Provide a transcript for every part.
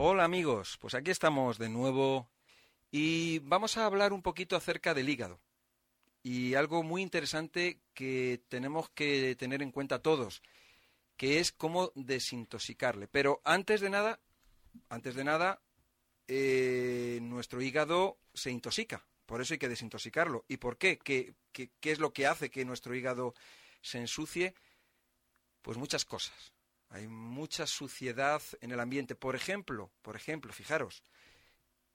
Hola amigos, pues aquí estamos de nuevo y vamos a hablar un poquito acerca del hígado. Y algo muy interesante que tenemos que tener en cuenta todos, que es cómo desintoxicarle. Pero antes de nada, antes de nada, eh, nuestro hígado se intoxica. Por eso hay que desintoxicarlo. ¿Y por qué? ¿Qué, qué? qué es lo que hace que nuestro hígado se ensucie? Pues muchas cosas. Hay mucha suciedad en el ambiente. Por ejemplo, por ejemplo, fijaros,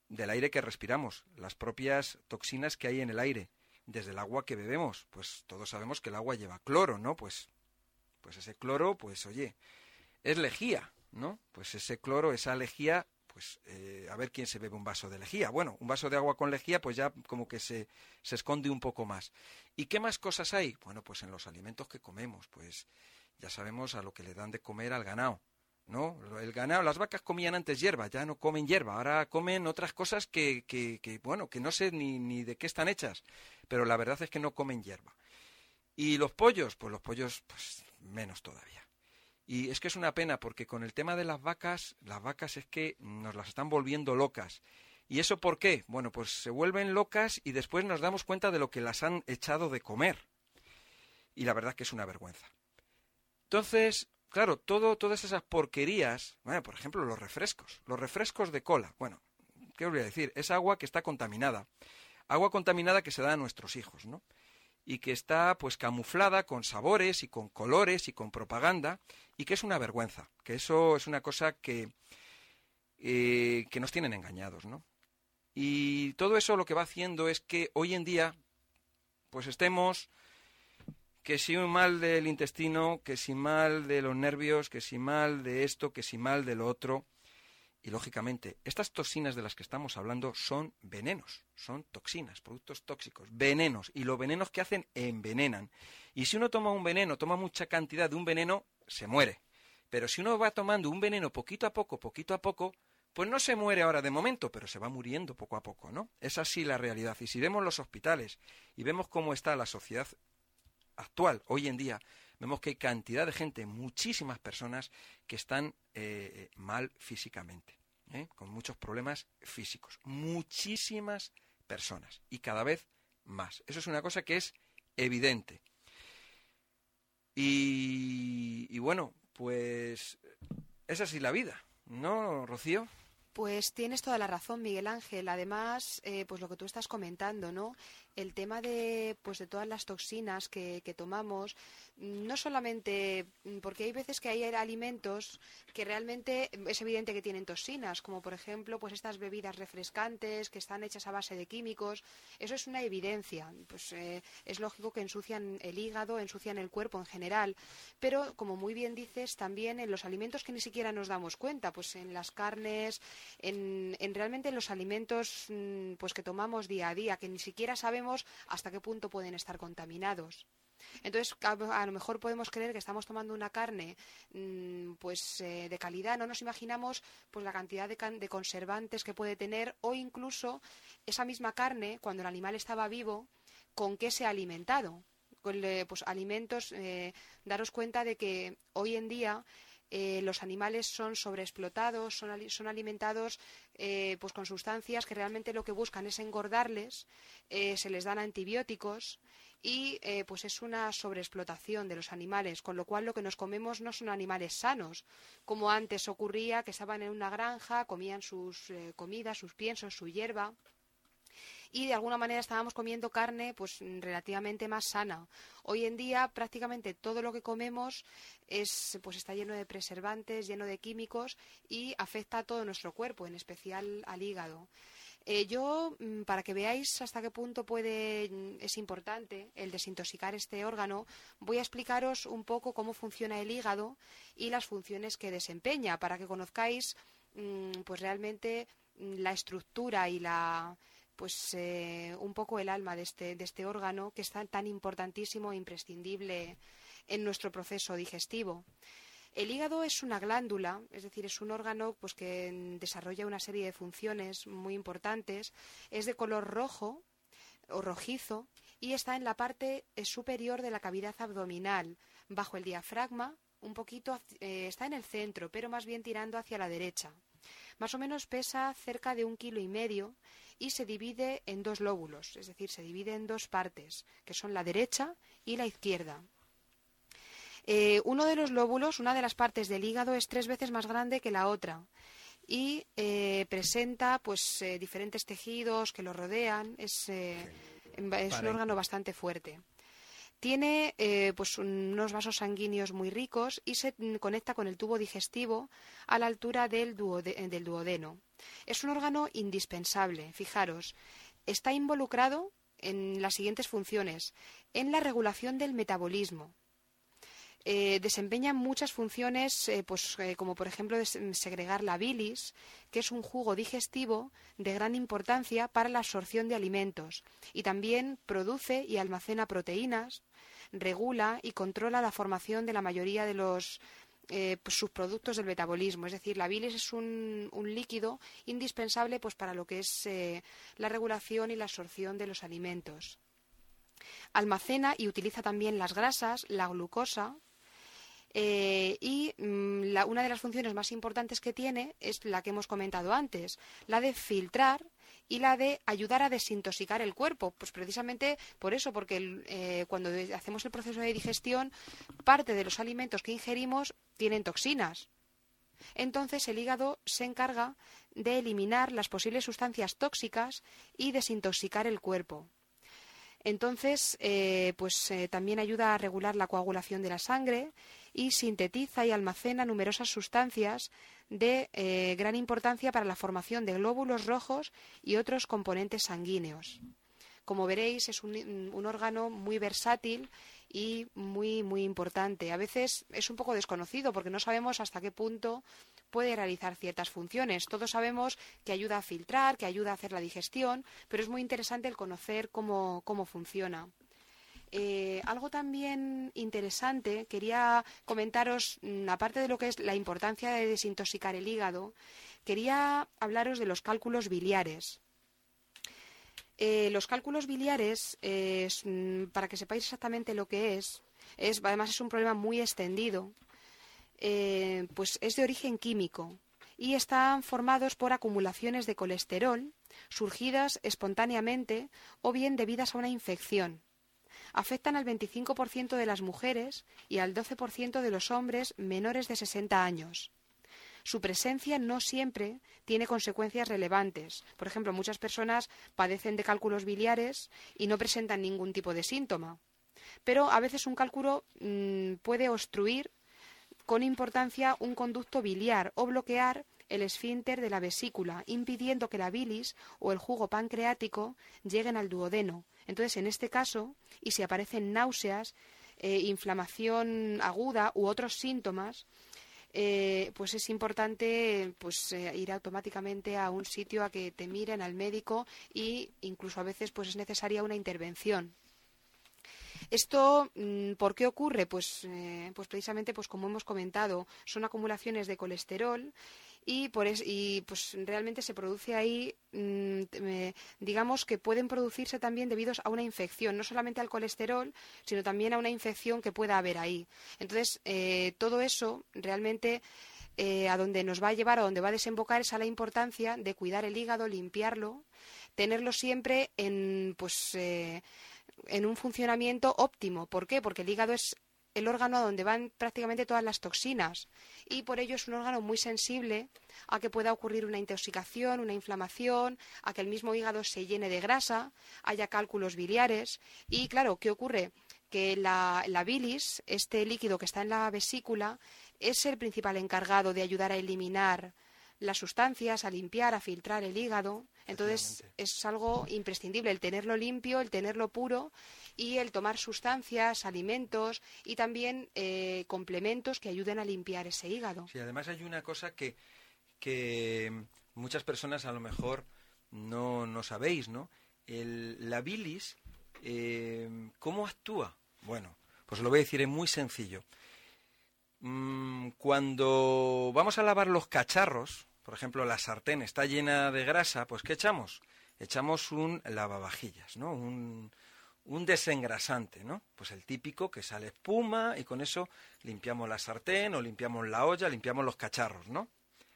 del aire que respiramos, las propias toxinas que hay en el aire, desde el agua que bebemos. Pues todos sabemos que el agua lleva cloro, ¿no? Pues, pues ese cloro, pues oye, es lejía, ¿no? Pues ese cloro, esa lejía, pues eh, a ver quién se bebe un vaso de lejía. Bueno, un vaso de agua con lejía, pues ya como que se, se esconde un poco más. ¿Y qué más cosas hay? Bueno, pues en los alimentos que comemos, pues ya sabemos a lo que le dan de comer al ganado. ¿No? El ganado, las vacas comían antes hierba, ya no comen hierba, ahora comen otras cosas que, que, bueno, que no sé ni, ni de qué están hechas, pero la verdad es que no comen hierba. Y los pollos, pues los pollos, pues menos todavía. Y es que es una pena porque con el tema de las vacas, las vacas es que nos las están volviendo locas. ¿Y eso por qué? Bueno, pues se vuelven locas y después nos damos cuenta de lo que las han echado de comer. Y la verdad que es una vergüenza. Entonces, claro, todo, todas esas porquerías, bueno, por ejemplo, los refrescos, los refrescos de cola, bueno, ¿qué os voy a decir? Es agua que está contaminada, agua contaminada que se da a nuestros hijos, ¿no? Y que está pues camuflada con sabores y con colores y con propaganda y que es una vergüenza, que eso es una cosa que, eh, que nos tienen engañados, ¿no? Y todo eso lo que va haciendo es que hoy en día pues estemos que si mal del intestino, que si mal de los nervios, que si mal de esto, que si mal de lo otro. Y lógicamente, estas toxinas de las que estamos hablando son venenos, son toxinas, productos tóxicos, venenos. Y los venenos que hacen envenenan. Y si uno toma un veneno, toma mucha cantidad de un veneno, se muere. Pero si uno va tomando un veneno poquito a poco, poquito a poco, pues no se muere ahora de momento, pero se va muriendo poco a poco, ¿no? Es así la realidad. Y si vemos los hospitales y vemos cómo está la sociedad actual, hoy en día, vemos que hay cantidad de gente, muchísimas personas que están eh, mal físicamente, ¿eh? con muchos problemas físicos. Muchísimas personas y cada vez más. Eso es una cosa que es evidente. Y, y bueno, pues es así la vida, ¿no, Rocío? Pues tienes toda la razón, Miguel Ángel. Además, eh, pues lo que tú estás comentando, ¿no? El tema de, pues de todas las toxinas que, que, tomamos, no solamente porque hay veces que hay alimentos que realmente es evidente que tienen toxinas, como por ejemplo, pues estas bebidas refrescantes que están hechas a base de químicos. Eso es una evidencia. Pues eh, es lógico que ensucian el hígado, ensucian el cuerpo en general. Pero, como muy bien dices, también en los alimentos que ni siquiera nos damos cuenta, pues en las carnes en, en realmente los alimentos mm, pues que tomamos día a día, que ni siquiera sabemos hasta qué punto pueden estar contaminados. Entonces, a, lo mejor podemos creer que estamos tomando una carne mmm, pues eh, de calidad, no nos imaginamos pues la cantidad de, conservantes que puede tener o incluso esa misma carne, cuando el animal estaba vivo, con qué se ha alimentado. Con pues, alimentos, eh, daros cuenta de que hoy en día eh, los animales son sobreexplotados, son, alimentados eh, pues con sustancias que realmente lo que buscan es engordarles, eh, se les dan antibióticos y pues es una sobreexplotación de los animales, con lo cual lo que nos comemos no son animales sanos, como antes ocurría que estaban en una granja, comían sus comidas, sus piensos, su hierba y de alguna manera estábamos comiendo carne pues relativamente más sana. Hoy en día prácticamente todo lo que comemos es pues está lleno de preservantes, lleno de químicos y afecta a todo nuestro cuerpo, en especial al hígado. Eh, yo, mm, para que veáis hasta qué punto mm, es importante el desintoxicar este órgano, voy a explicaros un poco cómo funciona el hígado y las funciones que desempeña, para que conozcáis mmm, pues realmente la estructura y la, pues eh, un poco el alma de este, este órgano que es tan, tan importantísimo e imprescindible en nuestro proceso digestivo. El hígado es una glándula, es decir, es un órgano pues, que desarrolla una serie de funciones muy importantes. Es de color rojo o rojizo y está en la parte eh, superior de la cavidad abdominal, bajo el diafragma, un poquito, eh, está en el centro, pero más bien tirando hacia la derecha. Más o menos pesa cerca de un kilo y medio y se divide en dos lóbulos, es decir, se divide en dos partes, que son la derecha y la izquierda. Eh, uno de los lóbulos, una de las partes del hígado, es tres veces más grande que la otra y eh, presenta pues eh, diferentes tejidos que lo rodean. Es, es un órgano bastante fuerte. Tiene pues unos vasos sanguíneos muy ricos y se conecta con el tubo digestivo a la altura del, del duodeno. Es un órgano indispensable. Fijaros, está involucrado en las siguientes funciones. En la regulación del metabolismo, eh, desempeñan muchas funciones, eh, pues, eh, como por ejemplo segregar la bilis, que es un jugo digestivo de gran importancia para la absorción de alimentos, y también produce y almacena proteínas, regula y controla la formación de la mayoría de los pues, subproductos del metabolismo. Es decir, la bilis es un, un líquido indispensable pues, para lo que es la regulación y la absorción de los alimentos. Almacena y utiliza también las grasas, la glucosa, eh, y mm, una de las funciones más importantes que tiene es la que hemos comentado antes, la de filtrar y la de ayudar a desintoxicar el cuerpo. Pues precisamente por eso, porque eh, cuando hacemos el proceso de digestión, parte de los alimentos que ingerimos tienen toxinas. Entonces el hígado se encarga de eliminar las posibles sustancias tóxicas y desintoxicar el cuerpo. Entonces, eh, pues también ayuda a regular la coagulación de la sangre y sintetiza y almacena numerosas sustancias de eh, gran importancia para la formación de glóbulos rojos y otros componentes sanguíneos. Como veréis, es un, un, órgano muy versátil y muy, muy importante. A veces es un poco desconocido porque no sabemos hasta qué punto puede realizar ciertas funciones. Todos sabemos que ayuda a filtrar, que ayuda a hacer la digestión, pero es muy interesante el conocer cómo, cómo funciona. Eh, algo también interesante, quería comentaros, mm, aparte de lo que es la importancia de desintoxicar el hígado, quería hablaros de los cálculos biliares. Eh, los cálculos biliares, mm, para que sepáis exactamente lo que es, es además es un problema muy extendido, eh, pues es de origen químico y están formados por acumulaciones de colesterol surgidas espontáneamente o bien debidas a una infección afectan al 25% de las mujeres y al 12% de los hombres menores de 60 años. Su presencia no siempre tiene consecuencias relevantes. Por ejemplo, muchas personas padecen de cálculos biliares y no presentan ningún tipo de síntoma. Pero a veces un cálculo mm, puede obstruir con importancia un conducto biliar o bloquear el esfínter de la vesícula, impidiendo que la bilis o el jugo pancreático lleguen al duodeno, entonces, en este caso, y si aparecen náuseas, eh, inflamación aguda u otros síntomas, eh, pues es importante pues eh, ir automáticamente a un sitio a que te miren al médico e incluso a veces pues es necesaria una intervención. Esto, mm, ¿por qué ocurre? Pues, pues precisamente, pues como hemos comentado, son acumulaciones de colesterol y, por y pues realmente se produce ahí, mm, digamos que pueden producirse también debido a una infección, no solamente al colesterol, sino también a una infección que pueda haber ahí. Entonces, eh, todo eso realmente eh, a donde nos va a llevar, a donde va a desembocar es a la importancia de cuidar el hígado, limpiarlo, tenerlo siempre en, pues, eh, en un funcionamiento óptimo. ¿Por qué? Porque el hígado es el órgano a donde van prácticamente todas las toxinas y por ello es un órgano muy sensible a que pueda ocurrir una intoxicación, una inflamación, a que el mismo hígado se llene de grasa, haya cálculos biliares y claro, ¿qué ocurre? Que la, la bilis, este líquido que está en la vesícula, es el principal encargado de ayudar a eliminar las sustancias, a limpiar, a filtrar el hígado. Entonces es algo imprescindible el tenerlo limpio, el tenerlo puro y el tomar sustancias, alimentos y también eh, complementos que ayuden a limpiar ese hígado. Sí, además hay una cosa que, que muchas personas a lo mejor no, no sabéis, ¿no? El, la bilis, eh, ¿cómo actúa? Bueno, pues lo voy a decir, es muy sencillo. Mm, cuando vamos a lavar los cacharros, por ejemplo, la sartén está llena de grasa, pues ¿qué echamos? Echamos un lavavajillas, ¿no? Un, un desengrasante, ¿no? Pues el típico que sale espuma y con eso limpiamos la sartén o limpiamos la olla, limpiamos los cacharros, ¿no?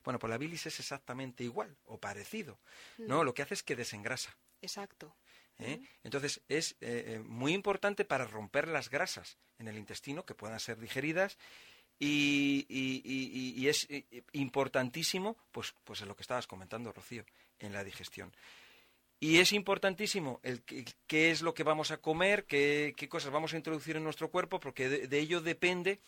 Bueno, pues la bilis es exactamente igual o parecido, ¿no? Mm. Lo que hace es que desengrasa. Exacto. ¿eh? Entonces es eh, eh, muy importante para romper las grasas en el intestino que puedan ser digeridas y, es eh, importantísimo, pues, pues en lo que estabas comentando, Rocío, en la digestión. Y es importantísimo el qué es lo que vamos a comer, qué, qué cosas vamos a introducir en nuestro cuerpo, porque de, de ello depende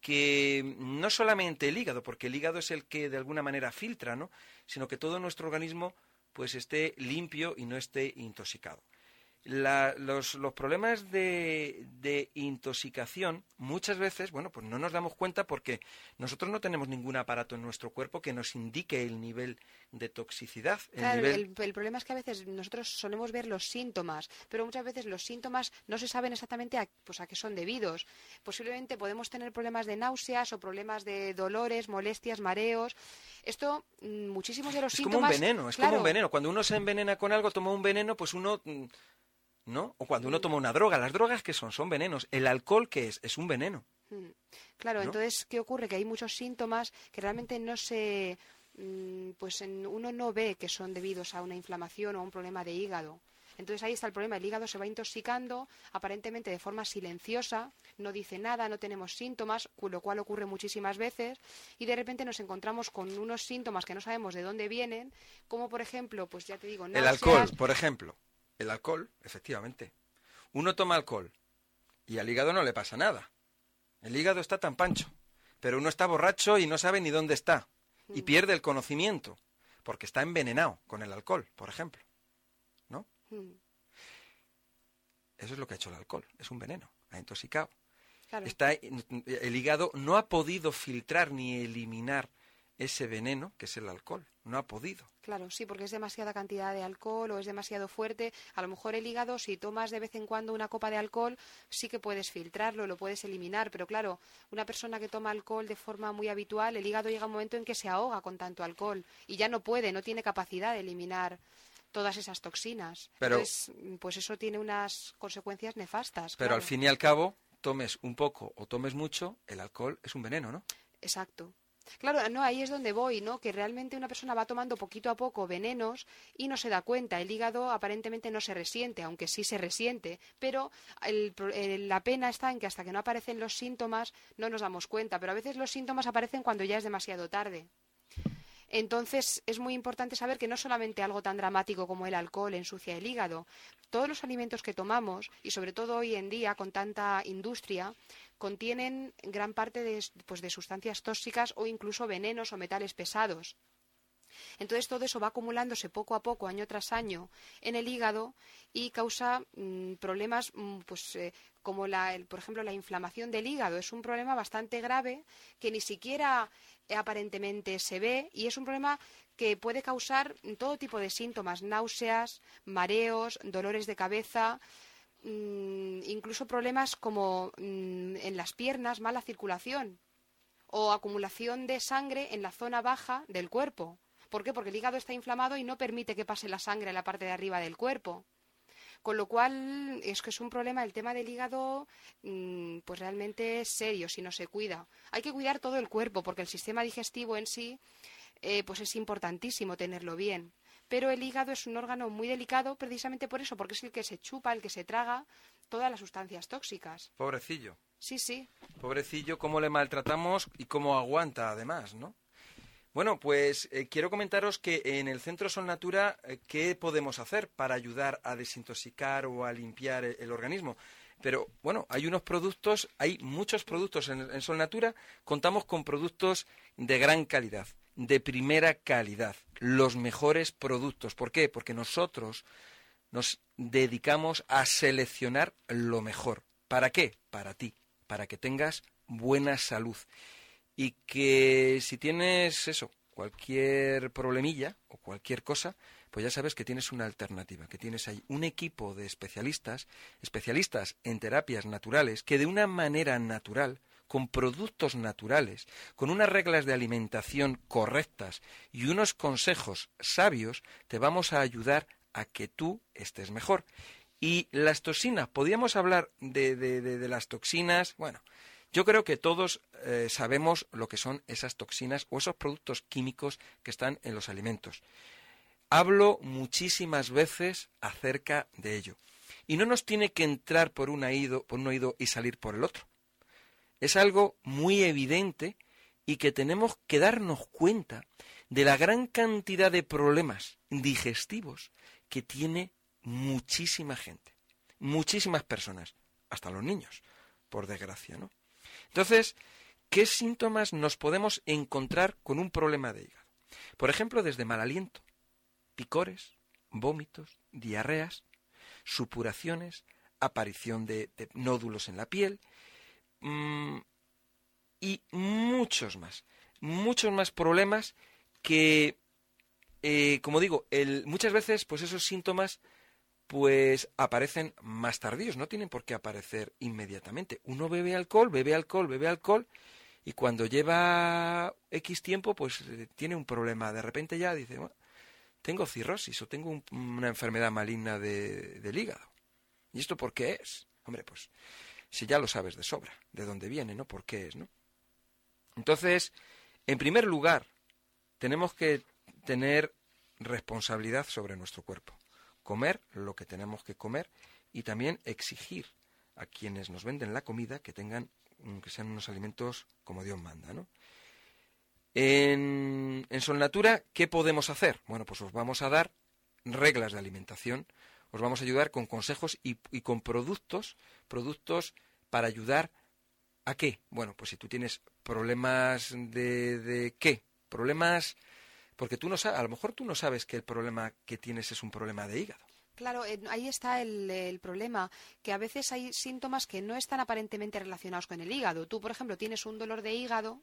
que no solamente el hígado, porque el hígado es el que de alguna manera filtra, ¿no? sino que todo nuestro organismo pues esté limpio y no esté intoxicado. La- los, los problemas de, de intoxicación muchas veces, bueno, pues no nos damos cuenta porque nosotros no tenemos ningún aparato en nuestro cuerpo que nos indique el nivel de toxicidad. El Claro, nivel- el, el problema es que a veces nosotros solemos ver los síntomas, pero muchas veces los síntomas no se saben exactamente a, pues, a qué son debidos. Posiblemente podemos tener problemas de náuseas o problemas de dolores, molestias, mareos. Esto, mm, muchísimos de los es como síntomas. un veneno, es claro, como un veneno. Cuando uno se envenena con algo, toma un veneno, pues uno... mm, ¿No? O cuando uno toma una droga. Las drogas, ¿qué son? Son venenos. El alcohol, ¿qué es? Es un veneno. Mm. Claro, ¿no? entonces, ¿qué ocurre? Que hay muchos síntomas que realmente no se. mm, Pues uno no ve que son debidos a una inflamación o a un problema de hígado. Entonces ahí está el problema. El hígado se va intoxicando aparentemente de forma silenciosa, no dice nada, no tenemos síntomas, lo cual ocurre muchísimas veces, y de repente nos encontramos con unos síntomas que no sabemos de dónde vienen, como por ejemplo, pues ya te digo, El náuseas, alcohol, por ejemplo. El alcohol, efectivamente. Uno toma alcohol y al hígado no le pasa nada. El hígado está tan pancho. Pero uno está borracho y no sabe ni dónde está. Y pierde el conocimiento. Porque está envenenado con el alcohol, por ejemplo. ¿No? Eso es lo que ha hecho el alcohol. Es un veneno. Ha intoxicado. claro. Está, el hígado no ha podido filtrar ni eliminar ese veneno que es el alcohol. No ha podido. Claro, sí, porque es demasiada cantidad de alcohol o es demasiado fuerte. A lo mejor el hígado, si tomas de vez en cuando una copa de alcohol, sí que puedes filtrarlo, lo puedes eliminar. Pero claro, una persona que toma alcohol de forma muy habitual, el hígado llega un momento en que se ahoga con tanto alcohol y ya no puede, no tiene capacidad de eliminar todas esas toxinas. Pero- Entonces, pues eso tiene unas consecuencias nefastas. Pero al fin y al cabo, tomes un poco o tomes mucho, el alcohol es un veneno, ¿no? Exacto. Claro, no, ahí es donde voy, ¿no? Que realmente una persona va tomando poquito a poco venenos y no se da cuenta. El hígado aparentemente no se resiente, aunque sí se resiente, pero el el- la pena está en que hasta que no aparecen los síntomas no nos damos cuenta. Pero a veces los síntomas aparecen cuando ya es demasiado tarde. Entonces es muy importante saber que no solamente algo tan dramático como el alcohol ensucia el hígado, todos los alimentos que tomamos, y sobre todo hoy en día con tanta industria, contienen gran parte de, pues, sustancias tóxicas o incluso venenos o metales pesados. Entonces todo eso va acumulándose poco a poco, año tras año, en el hígado y causa mm, problemas, mm, pues eh, como la, por ejemplo la inflamación del hígado. Es un problema bastante grave que ni siquiera aparentemente se ve y es un problema que puede causar todo tipo de síntomas, náuseas, mareos, dolores de cabeza, mm, incluso problemas como mm, en las piernas, mala circulación o acumulación de sangre en la zona baja del cuerpo. ¿Por qué? Porque el hígado está inflamado y no permite que pase la sangre a la parte de arriba del cuerpo. Con lo cual, es que es un problema el tema del hígado, mm, pues realmente es serio si no se cuida. Hay que cuidar todo el cuerpo porque el sistema digestivo en sí, eh, pues es importantísimo tenerlo bien. Pero el hígado es un órgano muy delicado precisamente por eso, porque es el que se chupa, el que se traga todas las sustancias tóxicas. Pobrecillo. Sí, sí. Pobrecillo, cómo le maltratamos y cómo aguanta además, ¿no? Bueno, pues eh, quiero comentaros que en el Centro Sol Natura, eh, ¿qué podemos hacer para ayudar a desintoxicar o a limpiar el, el organismo? Pero bueno, hay unos productos, hay muchos productos en, en Sol Natura, contamos con productos de gran calidad, de primera calidad, los mejores productos. ¿Por qué? Porque nosotros nos dedicamos a seleccionar lo mejor. ¿Para qué? Para ti, para que tengas buena salud. Y que si tienes eso, cualquier problemilla o cualquier cosa, pues ya sabes que tienes una alternativa, que tienes ahí un equipo de especialistas, especialistas en terapias naturales, que de una manera natural, con productos naturales, con unas reglas de alimentación correctas y unos consejos sabios, te vamos a ayudar a que tú estés mejor. Y las toxinas, podríamos hablar de, de, de, de las toxinas, bueno, Yo creo que todos eh, sabemos lo que son esas toxinas o esos productos químicos que están en los alimentos. Hablo muchísimas veces acerca de ello. Y no nos tiene que entrar por un oído, por un oído y salir por el otro. Es algo muy evidente y que tenemos que darnos cuenta de la gran cantidad de problemas digestivos que tiene muchísima gente, muchísimas personas, hasta los niños, por desgracia, ¿no? Entonces, ¿qué síntomas nos podemos encontrar con un problema de hígado? Por ejemplo, desde mal aliento, picores, vómitos, diarreas, supuraciones, aparición de, nódulos en la piel mm, y muchos más, muchos más problemas que, eh, como digo, muchas veces pues esos síntomas pues aparecen más tardíos, no tienen por qué aparecer inmediatamente. Uno bebe alcohol, bebe alcohol, bebe alcohol y cuando lleva X tiempo pues eh, tiene un problema. De repente ya dice, tengo cirrosis o tengo una enfermedad maligna del hígado. ¿Y esto por qué es? Hombre, pues si ya lo sabes de sobra, de dónde viene, ¿no? ¿Por qué es, no? Entonces, en primer lugar, tenemos que tener responsabilidad sobre nuestro cuerpo, comer lo que tenemos que comer y también exigir a quienes nos venden la comida que tengan que sean unos alimentos como Dios manda, ¿no? En, en ¿qué podemos hacer? Bueno, pues os vamos a dar reglas de alimentación, os vamos a ayudar con consejos y, con productos, productos para ayudar a qué? Bueno, pues si tú tienes problemas de, de qué? Problemas, porque tú no sabes, a lo mejor tú no sabes que el problema que tienes es un problema de hígado. Claro, ahí está el, el, problema, que a veces hay síntomas que no están aparentemente relacionados con el hígado. Tú, por ejemplo, tienes un dolor de hígado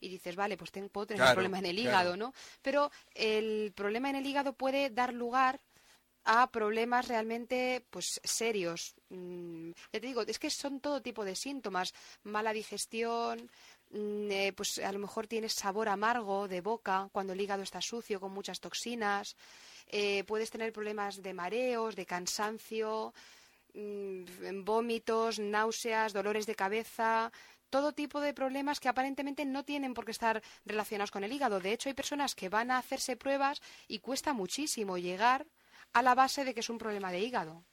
y dices, vale, pues tengo, puedo tener un problema en el hígado, ¿no? Pero el problema en el hígado puede dar lugar a problemas realmente pues serios. Mm, ya te digo, es que son todo tipo de síntomas, mala digestión, eh, pues a lo mejor tienes sabor amargo de boca cuando el hígado está sucio con muchas toxinas, eh, puedes tener problemas de mareos, de cansancio, mm, vómitos, náuseas, dolores de cabeza, todo tipo de problemas que aparentemente no tienen por qué estar relacionados con el hígado. De hecho, hay personas que van a hacerse pruebas y cuesta muchísimo llegar a la base de que es un problema de hígado.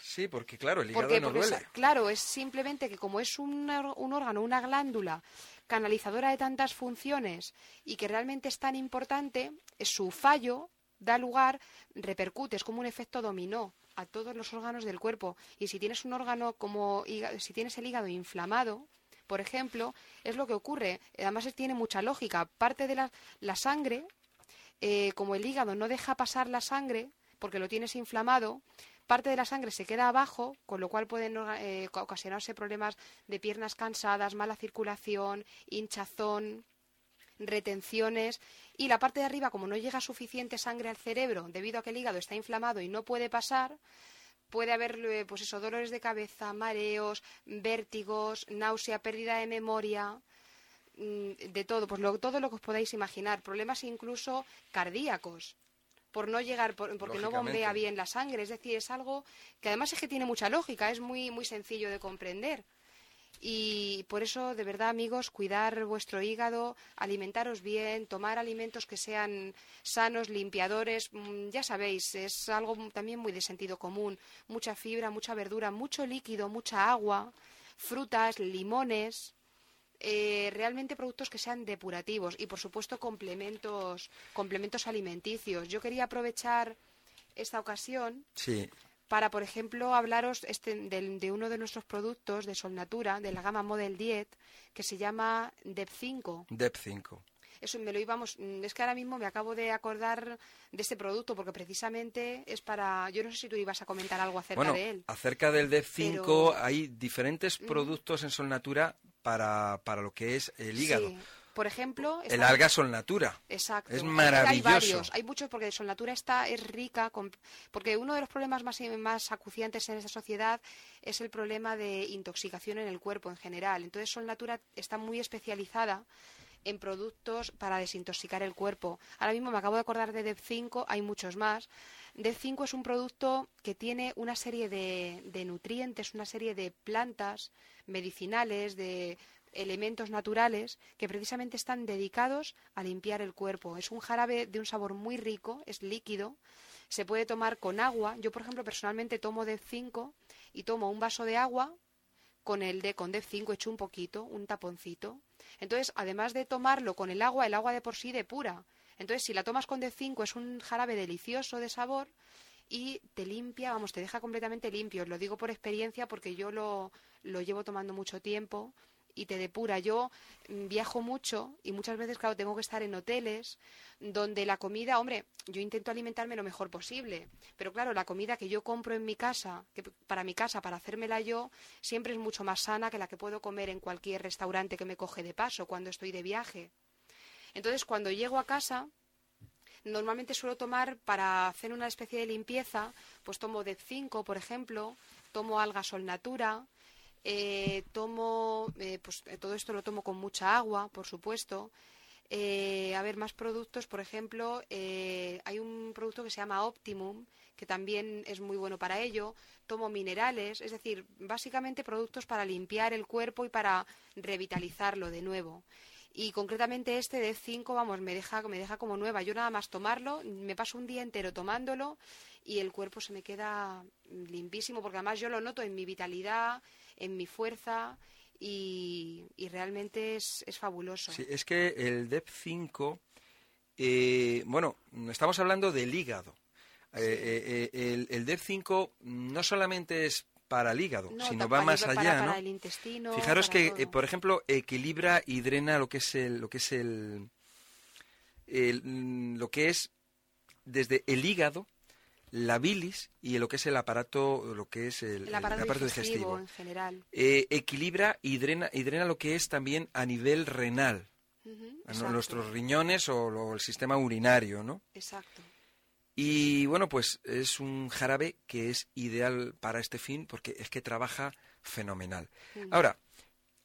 Sí, porque claro, el hígado no duele. claro, es simplemente que como es un, un órgano, una glándula canalizadora de tantas funciones y que realmente es tan importante, su fallo da lugar, repercute, es como un efecto dominó a todos los órganos del cuerpo. Y si tienes un órgano como si tienes el hígado inflamado, por ejemplo, es lo que ocurre. Además, tiene mucha lógica. Parte de la, la sangre, eh, como el hígado no deja pasar la sangre porque lo tienes inflamado, parte de la sangre se queda abajo, con lo cual pueden eh, ocasionarse problemas de piernas cansadas, mala circulación, hinchazón, retenciones y la parte de arriba, como no llega suficiente sangre al cerebro debido a que el hígado está inflamado y no puede pasar, puede haber eh, pues dolores de cabeza, mareos, vértigos, náusea, pérdida de memoria, mm, de todo, pues todo lo que os podáis imaginar, problemas incluso cardíacos por no llegar porque no bombea bien la sangre, es decir, es algo que además es que tiene mucha lógica, es muy muy sencillo de comprender. Y por eso, de verdad, amigos, cuidar vuestro hígado, alimentaros bien, tomar alimentos que sean sanos, limpiadores. Mm, ya sabéis, es algo también muy de sentido común. Mucha fibra, mucha verdura, mucho líquido, mucha agua, frutas, limones. Eh, realmente productos que sean depurativos y, por supuesto, complementos, complementos alimenticios. Yo quería aprovechar esta ocasión sí para, por ejemplo, hablaros este, de, uno de nuestros productos de Solnatura, de la gama Model Diet, que se llama DEP 5. DEP 5. Eso me lo íbamos. Mm, es que ahora mismo me acabo de acordar de este producto porque precisamente es para. Yo no sé si tú ibas a comentar algo acerca de él. Acerca del DEP 5 hay diferentes productos en Solnatura para, para lo que es el hígado. Por ejemplo... El alga solnatura. Exacto. Es maravilloso. Hay varios, hay muchos porque solnatura está, es rica, porque uno de los problemas más, más acuciantes en esta sociedad es el problema de intoxicación en el cuerpo en general. Entonces solnatura está muy especializada en productos para desintoxicar el cuerpo. Ahora mismo me acabo de acordar de DEP5, hay muchos más. DEP5 es un producto que tiene una serie de, de nutrientes, una serie de plantas medicinales, de elementos naturales que precisamente están dedicados a limpiar el cuerpo. Es un jarabe de un sabor muy rico, es líquido, se puede tomar con agua. Yo, por ejemplo, personalmente tomo de 5 y tomo un vaso de agua con el de con 5 hecho un poquito, un taponcito. Entonces, además de tomarlo con el agua, el agua de por sí depura. Entonces, si la tomas con de 5 es un jarabe delicioso de sabor y te limpia, vamos, te deja completamente limpio. Lo digo por experiencia porque yo lo, lo llevo tomando mucho tiempo y te depura. Yo mm, viajo mucho y muchas veces, claro, tengo que estar en hoteles donde la comida, hombre, yo intento alimentarme lo mejor posible, pero claro, la comida que yo compro en mi casa, que para mi casa, para hacérmela yo, siempre es mucho más sana que la que puedo comer en cualquier restaurante que me coge de paso cuando estoy de viaje. Entonces, cuando llego a casa, normalmente suelo tomar para hacer una especie de limpieza, pues tomo de 5, por ejemplo, tomo alga sol natura, eh, tomo, eh, pues eh, todo esto lo tomo con mucha agua, por supuesto. a ver, más productos, por ejemplo, hay un producto que se llama Optimum, que también es muy bueno para ello. Tomo minerales, es decir, básicamente productos para limpiar el cuerpo y para revitalizarlo de nuevo. Y concretamente este de 5, vamos, me deja, me deja como nueva. Yo nada más tomarlo, me paso un día entero tomándolo y el cuerpo se me queda limpísimo, porque además yo lo noto en mi vitalidad, en mi fuerza y, realmente es, fabuloso. Sí, es que el DEP5, eh, bueno, estamos hablando del hígado. Eh, eh, el, el DEP5 no solamente es para el hígado, sino va más allá, ¿no? el intestino, Fijaros que, por ejemplo, equilibra y drena lo que es el, lo que es el, lo que es desde el hígado la bilis y lo que es el aparato, lo que es el, aparato, digestivo, en general. Eh, equilibra y drena, y drena lo que es también a nivel renal, nuestros riñones o, el sistema urinario, ¿no? Exacto. Y bueno, pues es un jarabe que es ideal para este fin porque es que trabaja fenomenal. Ahora,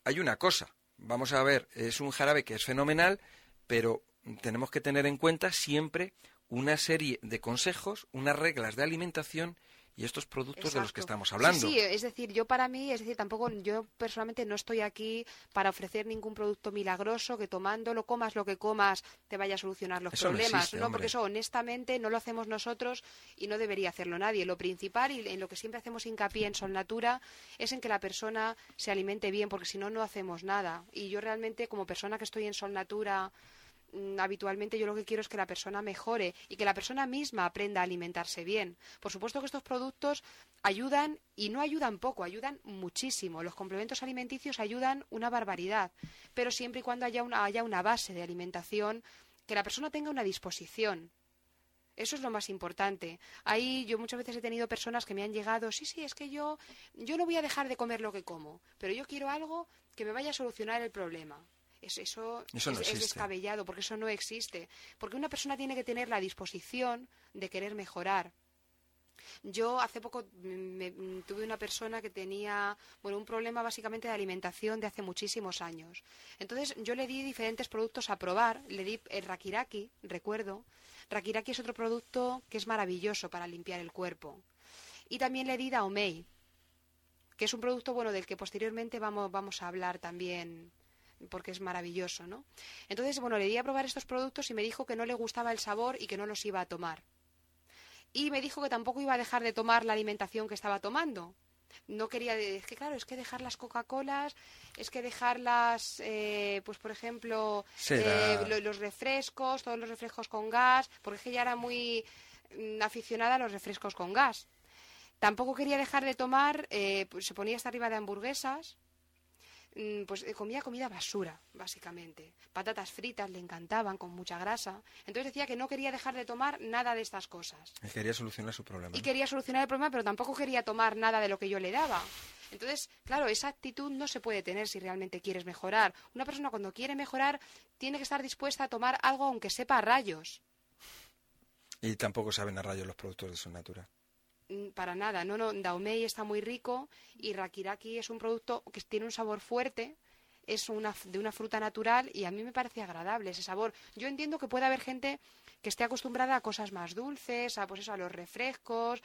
hay una cosa, vamos a ver, es un jarabe que es fenomenal, pero tenemos que tener en cuenta siempre una serie de consejos, unas reglas de alimentación y estos productos de los que estamos hablando. Sí, es decir, yo para mí, es decir, tampoco, yo personalmente no estoy aquí para ofrecer ningún producto milagroso que tomándolo, comas lo que comas, te vaya a solucionar los problemas. No, porque eso honestamente no lo hacemos nosotros y no debería hacerlo nadie. Lo principal y en lo que siempre hacemos hincapié en Sol Natura es en que la persona se alimente bien, porque si no, no hacemos nada. Y yo realmente, como persona que estoy en Sol Natura, Mm, habitualmente yo lo que quiero es que la persona mejore y que la persona misma aprenda a alimentarse bien. Por supuesto que estos productos ayudan y no ayudan poco, ayudan muchísimo. Los complementos alimenticios ayudan una barbaridad, pero siempre y cuando haya una, haya una base de alimentación, que la persona tenga una disposición. Eso es lo más importante. Ahí yo muchas veces he tenido personas que me han llegado, sí, sí, es que yo, yo no voy a dejar de comer lo que como, pero yo quiero algo que me vaya a solucionar el problema eso, es, descabellado, porque eso no existe. Porque una persona tiene que tener la disposición de querer mejorar. Yo hace poco tuve una persona que tenía bueno, un problema básicamente de alimentación de hace muchísimos años. Entonces yo le di diferentes productos a probar. Le di el Rakiraki, recuerdo. Rakiraki es otro producto que es maravilloso para limpiar el cuerpo. Y también le di Daomei, que es un producto bueno del que posteriormente vamos, vamos a hablar también porque es maravilloso, ¿no? Entonces, bueno, le di a probar estos productos y me dijo que no le gustaba el sabor y que no los iba a tomar. Y me dijo que tampoco iba a dejar de tomar la alimentación que estaba tomando. No quería, es que claro, es que dejar las Coca-Colas, es que dejar las, eh, pues por ejemplo, eh, los refrescos, todos los refrescos con gas, porque es que ya era muy mm, aficionada a los refrescos con gas. Tampoco quería dejar de tomar, eh, pues se ponía hasta arriba de hamburguesas, pues eh, comía comida basura, básicamente. Patatas fritas le encantaban, con mucha grasa. Entonces decía que no quería dejar de tomar nada de estas cosas. Y quería solucionar su problema. Y quería solucionar el problema, pero tampoco quería tomar nada de lo que yo le daba. Entonces, claro, esa actitud no se puede tener si realmente quieres mejorar. Una persona cuando quiere mejorar tiene que estar dispuesta a tomar algo aunque sepa a rayos. Y tampoco saben a rayos los productos de su natura. Mm, para nada, no, no, Daomei está muy rico y Rakiraki es un producto que tiene un sabor fuerte, es una, de una fruta natural y a mí me parece agradable ese sabor. Yo entiendo que puede haber gente que esté acostumbrada a cosas más dulces, a pues eso, a los refrescos.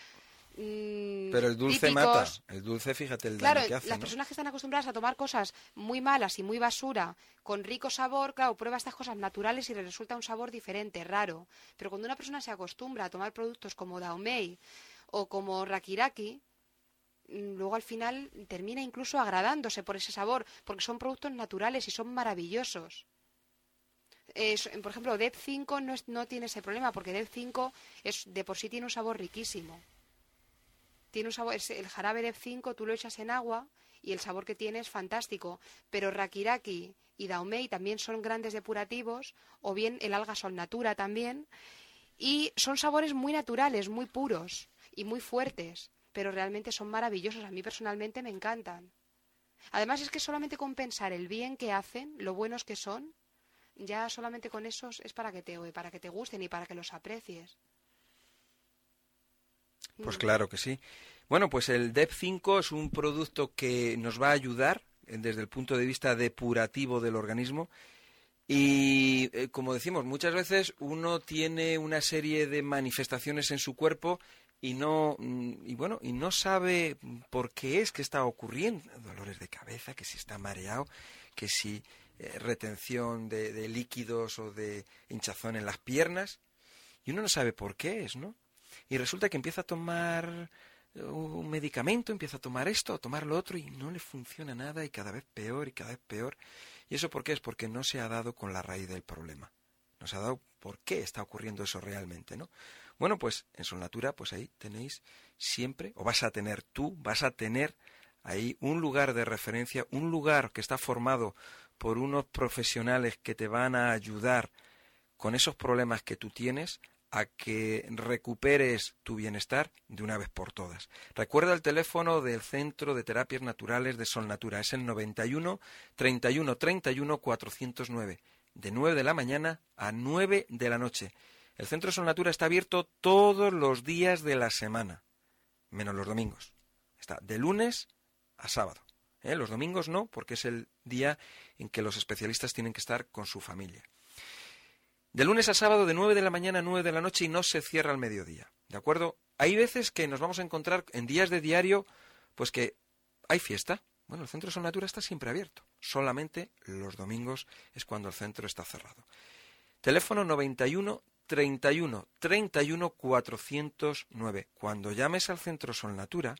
Mm, Pero el dulce mata. El dulce, fíjate el daño que hace. Las personas que están acostumbradas a tomar cosas muy malas y muy basura, con rico sabor, claro, prueba estas cosas naturales y le resulta un sabor diferente, raro. Pero cuando una persona se acostumbra a tomar productos como Daomei o como Rakiraki, mm, luego al final termina incluso agradándose por ese sabor, porque son productos naturales y son maravillosos. por ejemplo, DEP 5 no, no tiene ese problema, porque DEP 5 es, de por sí tiene un sabor riquísimo. Tiene un sabor, el jarabe DEP 5 tú lo echas en agua y el sabor que tiene es fantástico, pero Rakiraki y Daomei también son grandes depurativos, o bien el alga sol natura también, y son sabores muy naturales, muy puros y muy fuertes, pero realmente son maravillosos. A mí personalmente me encantan. Además es que solamente con pensar el bien que hacen, lo buenos que son, ya solamente con esos es para que te, para que te gusten y para que los aprecies. Pues mm. claro que sí. Bueno, pues el DEP 5 es un producto que nos va a ayudar eh, desde el punto de vista depurativo del organismo y eh, como decimos, muchas veces uno tiene una serie de manifestaciones en su cuerpo y no mm, y bueno y no sabe por qué es que está ocurriendo dolores de cabeza que si está mareado que si eh, retención de, de, líquidos o de hinchazón en las piernas y uno no sabe por qué es no y resulta que empieza a tomar un medicamento, empieza a tomar esto, a tomar lo otro y no le funciona nada y cada vez peor y cada vez peor ¿Y eso por qué? Es porque no se ha dado con la raíz del problema. No se ha dado por qué está ocurriendo eso realmente, ¿no? Bueno, pues en Solnatura, pues ahí tenéis siempre, o vas a tener tú, vas a tener ahí un lugar de referencia, un lugar que está formado por unos profesionales que te van a ayudar con esos problemas que tú tienes a que recuperes tu bienestar de una vez por todas. Recuerda el teléfono del Centro de Terapias Naturales de Sol Natura, es el 91 31 31 409, de 9 de la mañana a 9 de la noche. El Centro Sol Natura está abierto todos los días de la semana, menos los domingos. Está de lunes a sábado. ¿eh? Los domingos no, porque es el día en que los especialistas tienen que estar con su familia. De lunes a sábado de 9 de la mañana a 9 de la noche y no se cierra al mediodía. ¿De acuerdo? Hay veces que nos vamos a encontrar en días de diario, pues que hay fiesta. Bueno, el centro de Natura está siempre abierto. Solamente los domingos es cuando el centro está cerrado. Teléfono 91 31 31 409. Cuando llames al centro Sol Natura,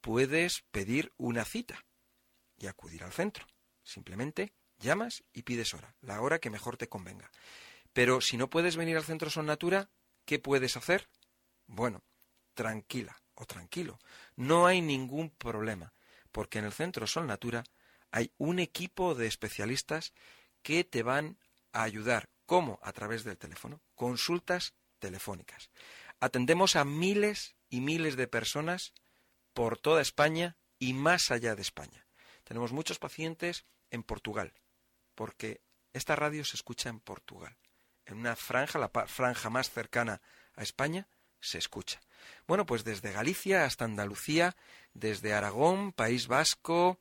puedes pedir una cita y acudir al centro. Simplemente llamas y pides hora, la hora que mejor te convenga. Pero si no puedes venir al centro Son Natura, ¿qué puedes hacer? Bueno, tranquila o tranquilo. No hay ningún problema, porque en el centro Sol Natura hay un equipo de especialistas que te van a ayudar. ¿Cómo? A través del teléfono. Consultas telefónicas. Atendemos a miles y miles de personas por toda España y más allá de España. Tenemos muchos pacientes en Portugal, porque esta radio se escucha en Portugal en una franja, la franja más cercana a España, se escucha. Bueno, pues desde Galicia hasta Andalucía, desde Aragón, País Vasco,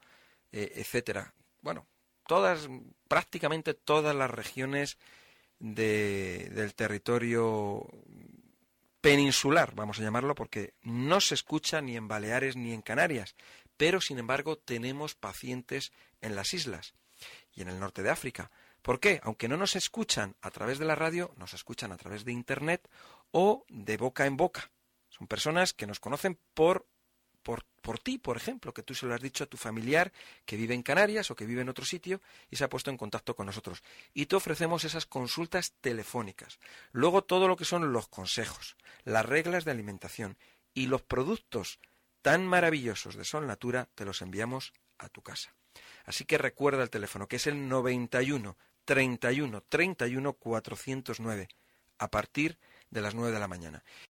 eh, etcétera. Bueno, todas, prácticamente todas las regiones del territorio peninsular, vamos a llamarlo, porque no se escucha ni en Baleares ni en Canarias, pero sin embargo tenemos pacientes en las islas y en el norte de África. ¿Por qué? Aunque no nos escuchan a través de la radio, nos escuchan a través de Internet o de boca en boca. Son personas que nos conocen por, por, ti, por ejemplo, que tú se lo has dicho a tu familiar que vive en Canarias o que vive en otro sitio y se ha puesto en contacto con nosotros. Y te ofrecemos esas consultas telefónicas. Luego todo lo que son los consejos, las reglas de alimentación y los productos tan maravillosos de Sol Natura te los enviamos a tu casa. Así que recuerda el teléfono, que es el 91 31 31 409 a partir de las 9 de la mañana.